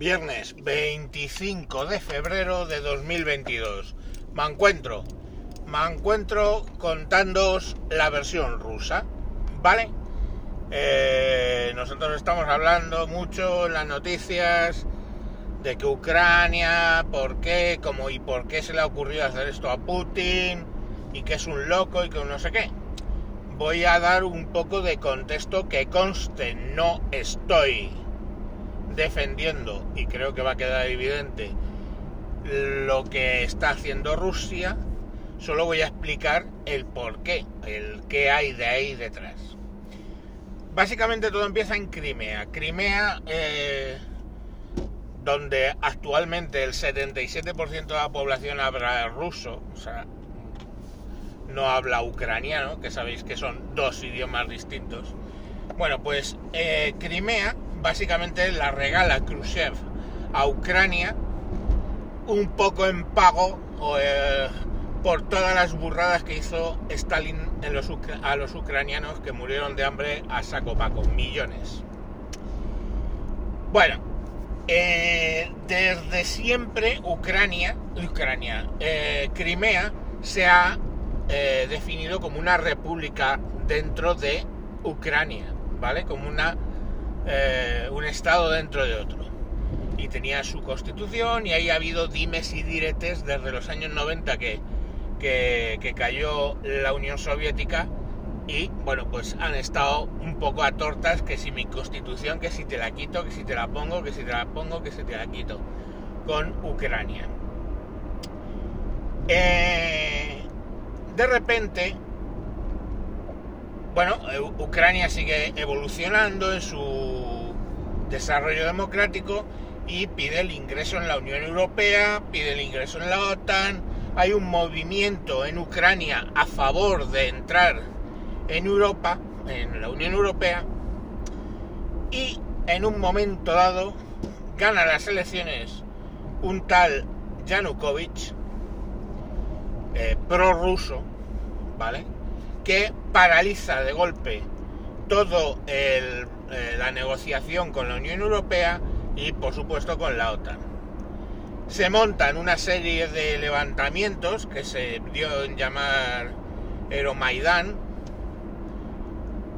Viernes 25 de febrero de 2022. Me encuentro, me encuentro contándoos la versión rusa, ¿vale? Eh, nosotros estamos hablando mucho en las noticias de que Ucrania, por qué, cómo y por qué se le ha ocurrido hacer esto a Putin y que es un loco y que no sé qué. Voy a dar un poco de contexto que conste, no estoy defendiendo, y creo que va a quedar evidente, lo que está haciendo Rusia, solo voy a explicar el por qué, el qué hay de ahí detrás. Básicamente todo empieza en Crimea. Crimea, eh, donde actualmente el 77% de la población habla ruso, o sea, no habla ucraniano, que sabéis que son dos idiomas distintos. Bueno, pues eh, Crimea básicamente la regala Khrushchev a Ucrania un poco en pago eh, por todas las burradas que hizo Stalin a los ucranianos que murieron de hambre a saco paco, millones. Bueno, eh, desde siempre Ucrania, Ucrania, eh, Crimea se ha definido como una república dentro de Ucrania, ¿vale? Como una eh, un Estado dentro de otro. Y tenía su constitución y ahí ha habido dimes y diretes desde los años 90 que, que, cayó la Unión Soviética y bueno, pues han estado un poco a tortas que si mi constitución, que si te la quito, que si te la pongo, que si te la pongo, que si te la quito, con Ucrania. Eh, de repente, bueno, eh, Ucrania sigue evolucionando en su desarrollo democrático y pide el ingreso en la Unión Europea, pide el ingreso en la OTAN. Hay un movimiento en Ucrania a favor de entrar en Europa, en la Unión Europea, y en un momento dado gana las elecciones un tal Yanukovych, eh, prorruso, ¿vale? Que paraliza de golpe todo eh, la negociación con la Unión Europea y por supuesto con la OTAN. Se montan una serie de levantamientos que se dio en llamar Euromaidán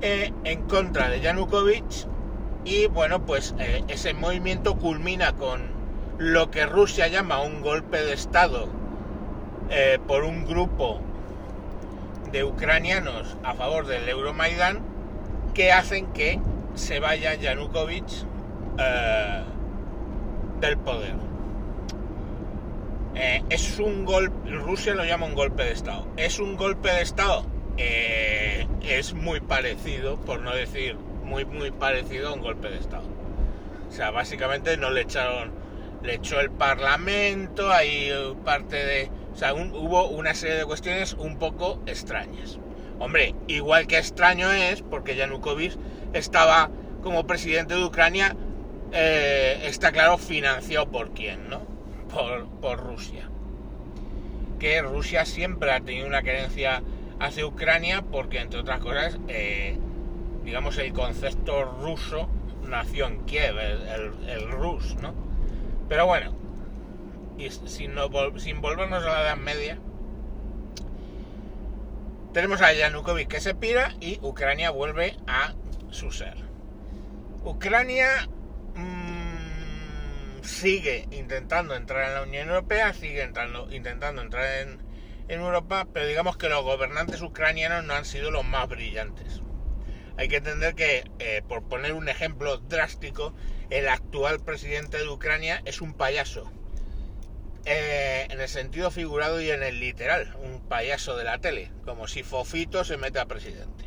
eh, en contra de Yanukovych y bueno pues eh, ese movimiento culmina con lo que Rusia llama un golpe de Estado por un grupo de ucranianos a favor del Euromaidán que hacen que se vaya Yanukovych eh, del poder. Eh, es un golpe, Rusia lo llama un golpe de Estado. ¿Es un golpe de Estado? Eh, es muy parecido, por no decir muy, muy parecido a un golpe de Estado. O sea, básicamente no le echaron, le echó el Parlamento, hay parte de o sea, hubo una serie de cuestiones un poco extrañas. Hombre, igual que extraño es porque Yanukovych estaba como presidente de Ucrania, eh, está claro, financiado por quién, ¿no? Por, Rusia. Que Rusia siempre ha tenido una creencia hacia Ucrania porque, entre otras cosas, eh, digamos, el concepto ruso nació en Kiev, el rus, ¿no? Pero bueno, y sin, sin volvernos a la Edad Media, tenemos a Yanukovych que se pira y Ucrania vuelve a su ser. Ucrania mm, sigue intentando entrar en la Unión Europea, sigue intentando entrar en, Europa, pero digamos que los gobernantes ucranianos no han sido los más brillantes. Hay que entender que, eh, por poner un ejemplo drástico, el actual presidente de Ucrania es un payaso eh, en el sentido figurado y en el literal, un payaso de la tele, como si Fofito se mete a presidente.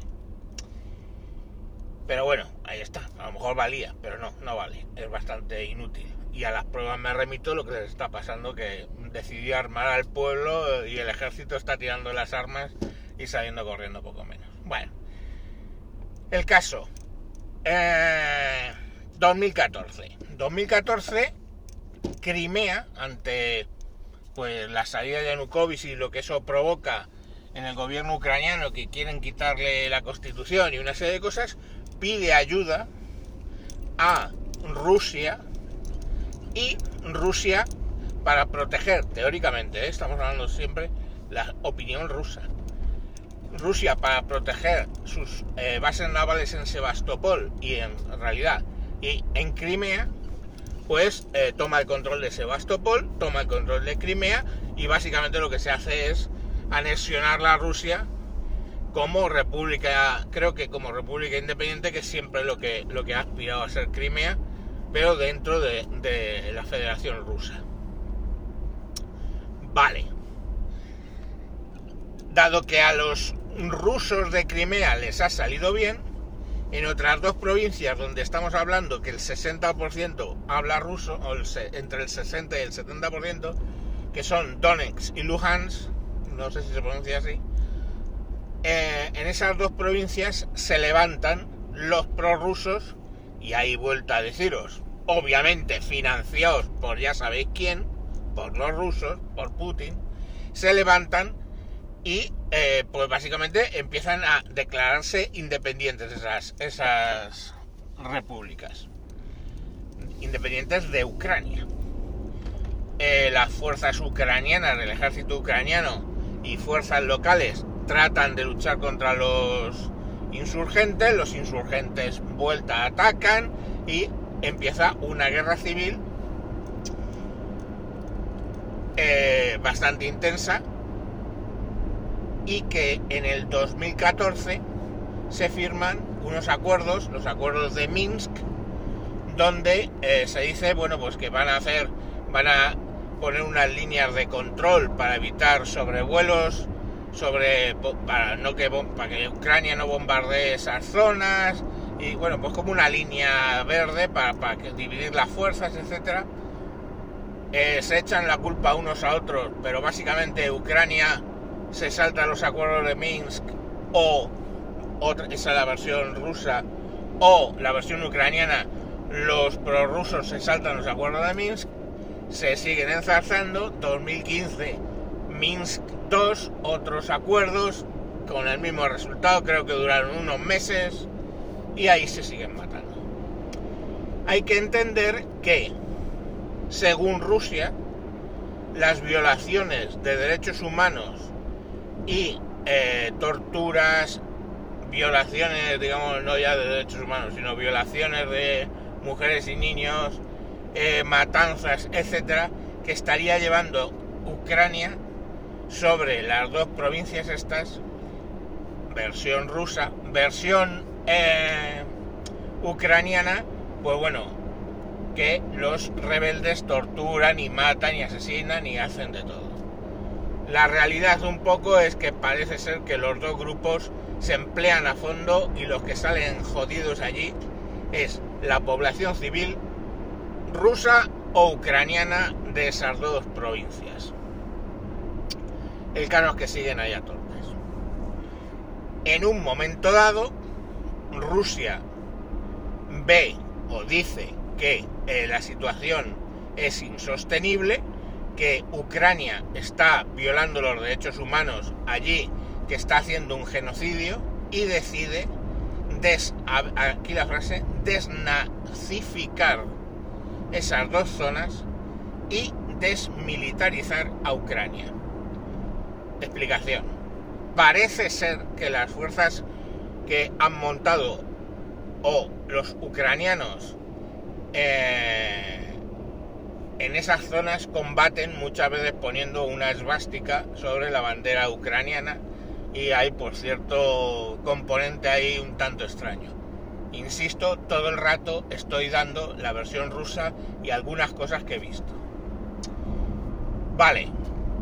Pero bueno, ahí está, a lo mejor valía, pero no, no vale, es bastante inútil. Y a las pruebas me remito lo que les está pasando, que decidió armar al pueblo y el ejército está tirando las armas y saliendo corriendo poco menos. Bueno, el caso, 2014. Eh, 2014 Crimea, ante pues la salida de Yanukovych y lo que eso provoca en el gobierno ucraniano que quieren quitarle la constitución y una serie de cosas, pide ayuda a Rusia Y Rusia, para proteger, teóricamente, ¿eh? estamos hablando siempre la opinión rusa, Rusia para proteger sus eh, bases navales en Sebastopol y en realidad y en Crimea, pues eh, toma el control de Sebastopol, toma el control de Crimea y básicamente lo que se hace es anexionar la Rusia como república, creo que como república independiente, que es siempre lo que, lo que ha aspirado a ser Crimea, pero dentro de, de la Federación Rusa. Vale. Dado que a los rusos de Crimea les ha salido bien, en otras dos provincias donde estamos hablando que el 60% habla ruso, o entre el 60 y el 70%, que son Donetsk y Luhansk, no sé si se pronuncia así, eh, en esas dos provincias se levantan los prorrusos, y ahí vuelta a deciros, obviamente financiados por ya sabéis quién, por los rusos, por Putin, se levantan y eh, pues básicamente empiezan a declararse independientes esas, esas repúblicas, independientes de Ucrania. Eh, las fuerzas ucranianas del ejército ucraniano y fuerzas locales tratan de luchar contra los insurgentes, los insurgentes vuelta atacan y empieza una guerra civil eh, bastante intensa y que en el 2014 se firman unos acuerdos, los acuerdos de Minsk, donde eh, se dice, bueno, pues que van a hacer, van a poner unas líneas de control para evitar sobrevuelos, sobre, para no que, Ucrania no bombardee esas zonas, y bueno, pues como una línea verde para, para dividir las fuerzas, etcétera. Eh, se echan la culpa unos a otros, pero básicamente Ucrania se saltan los acuerdos de Minsk o esa es la versión rusa o la versión ucraniana los prorrusos se saltan los acuerdos de Minsk se siguen enzarzando 2015 Minsk 2 otros acuerdos con el mismo resultado creo que duraron unos meses y ahí se siguen matando. Hay que entender que según Rusia las violaciones de derechos humanos y eh, torturas, violaciones, digamos, no ya de derechos humanos, sino violaciones de mujeres y niños, eh, matanzas, etcétera, que estaría llevando Ucrania sobre las dos provincias estas, versión rusa, versión eh, ucraniana, pues bueno, que los rebeldes torturan y matan y asesinan y hacen de todo. La realidad un poco es que parece ser que los dos grupos se emplean a fondo y los que salen jodidos allí es la población civil rusa o ucraniana de esas dos provincias. El caso es que siguen allá torpes. En un momento dado, Rusia ve o dice que eh, la situación es insostenible que Ucrania está violando los derechos humanos allí, que está haciendo un genocidio y decide, aquí la frase, desnazificar esas dos zonas y desmilitarizar a Ucrania. Explicación. Parece ser que las fuerzas que han montado o los ucranianos eh, en esas zonas combaten muchas veces poniendo una esvástica sobre la bandera ucraniana y hay por cierto componente ahí un tanto extraño. Insisto, todo el rato estoy dando la versión rusa y algunas cosas que he visto. Vale,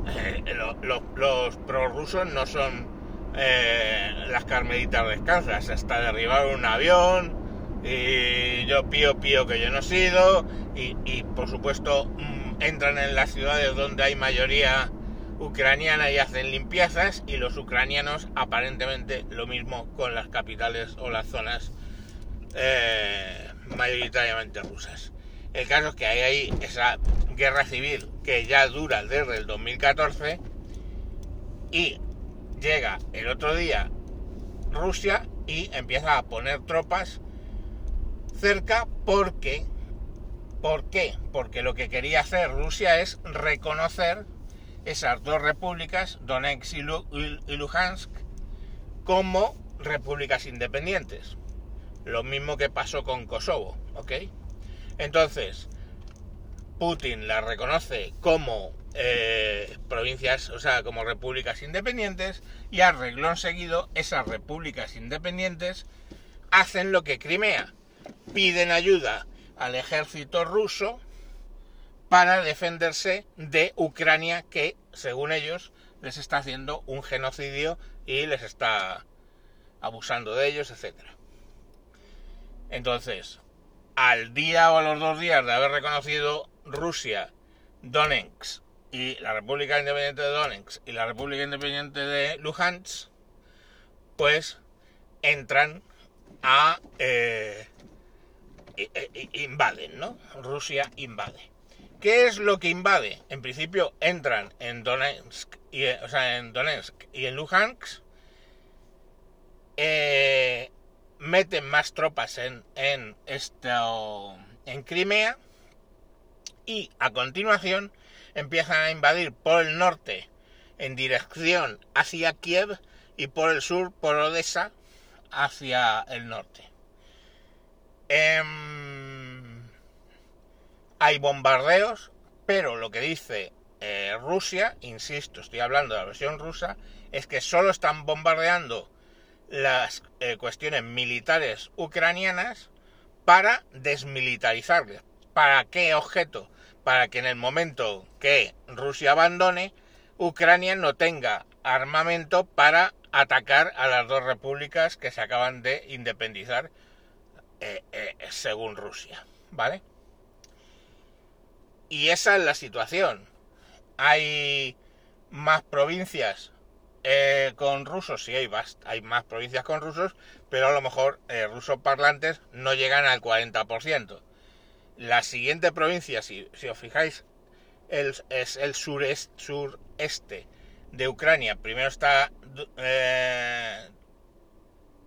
los prorrusos no son eh, las carmelitas descansas, hasta derribar un avión, y yo pío pío que yo no he sido y, por supuesto mm, entran en las ciudades donde hay mayoría ucraniana y hacen limpiezas y los ucranianos aparentemente lo mismo con las capitales o las zonas eh, mayoritariamente rusas. El caso es que hay ahí esa guerra civil que ya dura desde el 2014 y llega el otro día Rusia y empieza a poner tropas cerca porque ¿Por qué? Porque lo que quería hacer Rusia es reconocer esas dos repúblicas, Donetsk y Luhansk, como repúblicas independientes. Lo mismo que pasó con Kosovo, ¿ok? Entonces, Putin la reconoce como eh, provincias, o sea, como repúblicas independientes, y a reglón seguido, esas repúblicas independientes hacen lo que Crimea, piden ayuda al ejército ruso para defenderse de Ucrania que, según ellos, les está haciendo un genocidio y les está abusando de ellos, etc. Entonces, al día o a los dos días de haber reconocido Rusia, Donetsk y la República Independiente de Donetsk y la República Independiente de Luhansk, pues entran a... Eh, invaden, ¿no? Rusia invade. ¿Qué es lo que invade? En principio entran en Donetsk y, sea, en Luhansk, eh, meten más tropas en Crimea y a continuación empiezan a invadir por el norte en dirección hacia Kiev y por el sur por Odessa hacia el norte. Em, hay bombardeos, pero lo que dice eh, Rusia, insisto, estoy hablando de la versión rusa, es que solo están bombardeando las eh, cuestiones militares ucranianas para desmilitarizarles. ¿Para qué objeto? Para que en el momento que Rusia abandone, Ucrania no tenga armamento para atacar a las dos repúblicas que se acaban de independizar eh, según Rusia. ¿Vale? Y esa es la situación. Hay más provincias eh, con rusos, sí hay, hay más provincias con rusos, pero a lo mejor eh, rusos parlantes no llegan al 40%. La siguiente provincia, si, os fijáis, es el sureste, sureste de Ucrania. Primero está eh,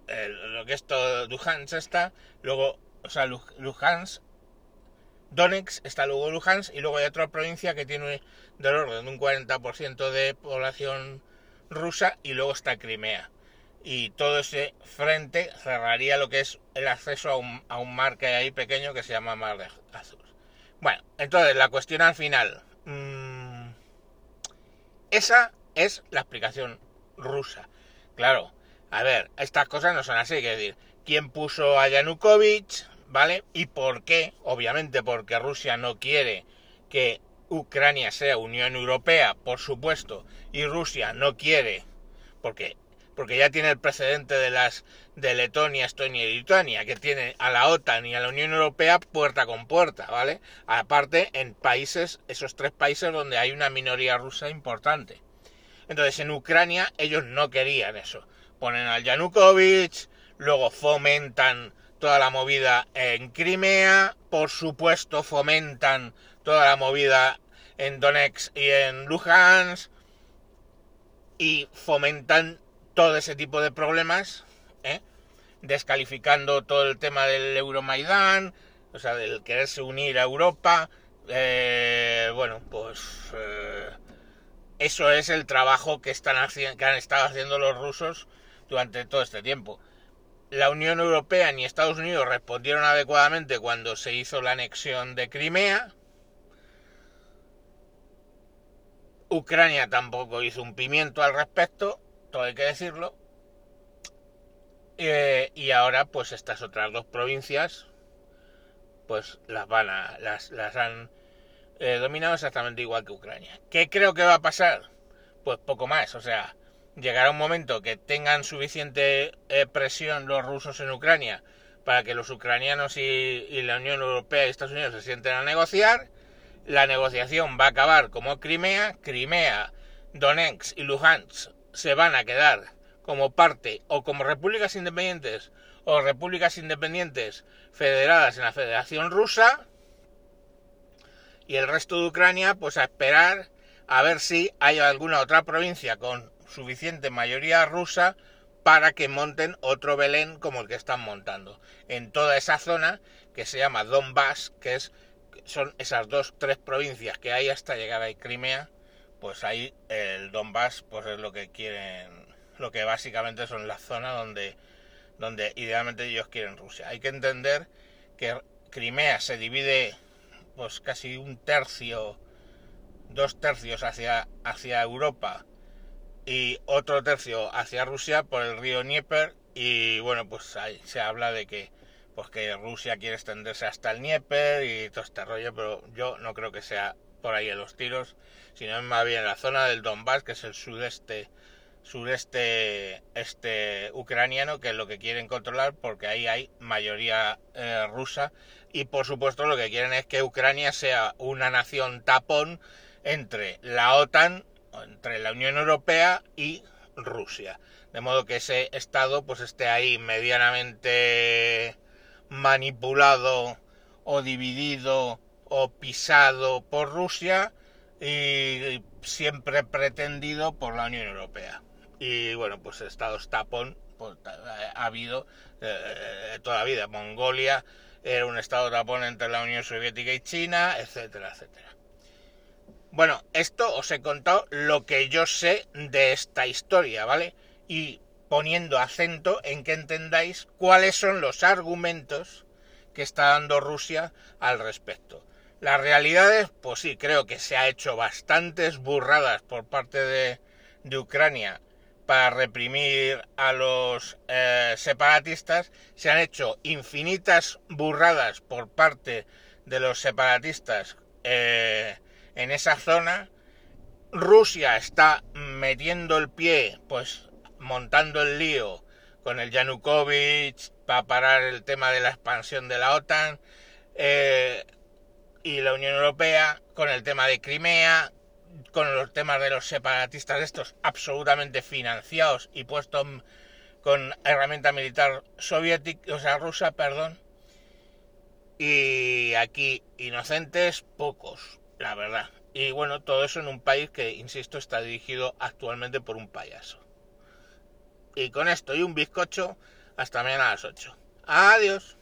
lo que es todo Luhansk está, luego, o sea, Luhansk, Donetsk está luego Luhansk y luego hay otra provincia que tiene del orden de un 40% de población rusa y luego está Crimea. Y todo ese frente cerraría lo que es el acceso a un, a un mar que hay ahí pequeño que se llama Mar de Azul. Bueno, entonces la cuestión al final. Mmm, esa es la explicación rusa. Claro, a ver, estas cosas no son así, que decir, ¿quién puso a Yanukovych? ¿Vale? ¿Y por qué? Obviamente porque Rusia no quiere que Ucrania sea Unión Europea, por supuesto, y Rusia no quiere, porque, porque ya tiene el precedente de las de Letonia, Estonia y Lituania, que tiene a la OTAN y a la Unión Europea puerta con puerta, ¿vale? Aparte, en países, esos tres países donde hay una minoría rusa importante. Entonces, en Ucrania ellos no querían eso. Ponen al Yanukovych, luego fomentan toda la movida en Crimea, por supuesto fomentan toda la movida en Donetsk y en Luhansk y fomentan todo ese tipo de problemas, ¿eh? descalificando todo el tema del Euromaidán, o sea, del quererse unir a Europa. Eh, bueno, pues eh, eso es el trabajo que, están que han estado haciendo los rusos durante todo este tiempo. La Unión Europea ni Estados Unidos respondieron adecuadamente cuando se hizo la anexión de Crimea, Ucrania tampoco hizo un pimiento al respecto, todo hay que decirlo. Eh, y ahora, pues estas otras dos provincias, pues las van a, las, las han eh, dominado exactamente igual que Ucrania. ¿Qué creo que va a pasar? Pues poco más, o sea, llegará un momento que tengan suficiente eh, presión los rusos en Ucrania para que los ucranianos y, y la Unión Europea y Estados Unidos se sienten a negociar la negociación va a acabar como Crimea, Crimea, Donetsk y Luhansk se van a quedar como parte o como repúblicas independientes o repúblicas independientes federadas en la Federación Rusa y el resto de Ucrania pues a esperar a ver si hay alguna otra provincia con suficiente mayoría rusa para que monten otro Belén como el que están montando en toda esa zona que se llama Donbass, que es son esas dos, tres provincias que hay hasta llegar a Crimea, pues ahí el Donbass pues es lo que quieren, lo que básicamente son la zona donde, donde idealmente ellos quieren Rusia. Hay que entender que Crimea se divide pues casi un tercio, dos tercios hacia, hacia Europa y otro tercio hacia Rusia por el río Dnieper y bueno pues ahí se habla de que pues que Rusia quiere extenderse hasta el Dnieper y todo este rollo pero yo no creo que sea por ahí en los tiros sino más bien la zona del Donbass que es el sudeste sureste este ucraniano que es lo que quieren controlar porque ahí hay mayoría eh, rusa y por supuesto lo que quieren es que Ucrania sea una nación tapón entre la OTAN entre la Unión Europea y Rusia de modo que ese estado pues esté ahí medianamente manipulado o dividido o pisado por Rusia y siempre pretendido por la Unión Europea y bueno, pues estados tapón pues, ha habido eh, toda la vida. Mongolia era un estado tapón entre la Unión Soviética y China, etcétera, etcétera. Bueno, esto os he contado lo que yo sé de esta historia, ¿vale? Y poniendo acento en que entendáis cuáles son los argumentos que está dando Rusia al respecto. La realidad es, pues sí, creo que se ha hecho bastantes burradas por parte de, de Ucrania para reprimir a los eh, separatistas, se han hecho infinitas burradas por parte de los separatistas eh, en esa zona. Rusia está metiendo el pie, pues montando el lío con el Yanukovych para parar el tema de la expansión de la OTAN eh, y la Unión Europea con el tema de Crimea, con los temas de los separatistas estos absolutamente financiados y puestos con herramienta militar soviética, o sea, rusa, perdón. Y aquí inocentes pocos, la verdad. Y bueno, todo eso en un país que, insisto, está dirigido actualmente por un payaso. Y con esto y un bizcocho, hasta mañana a las 8. Adiós.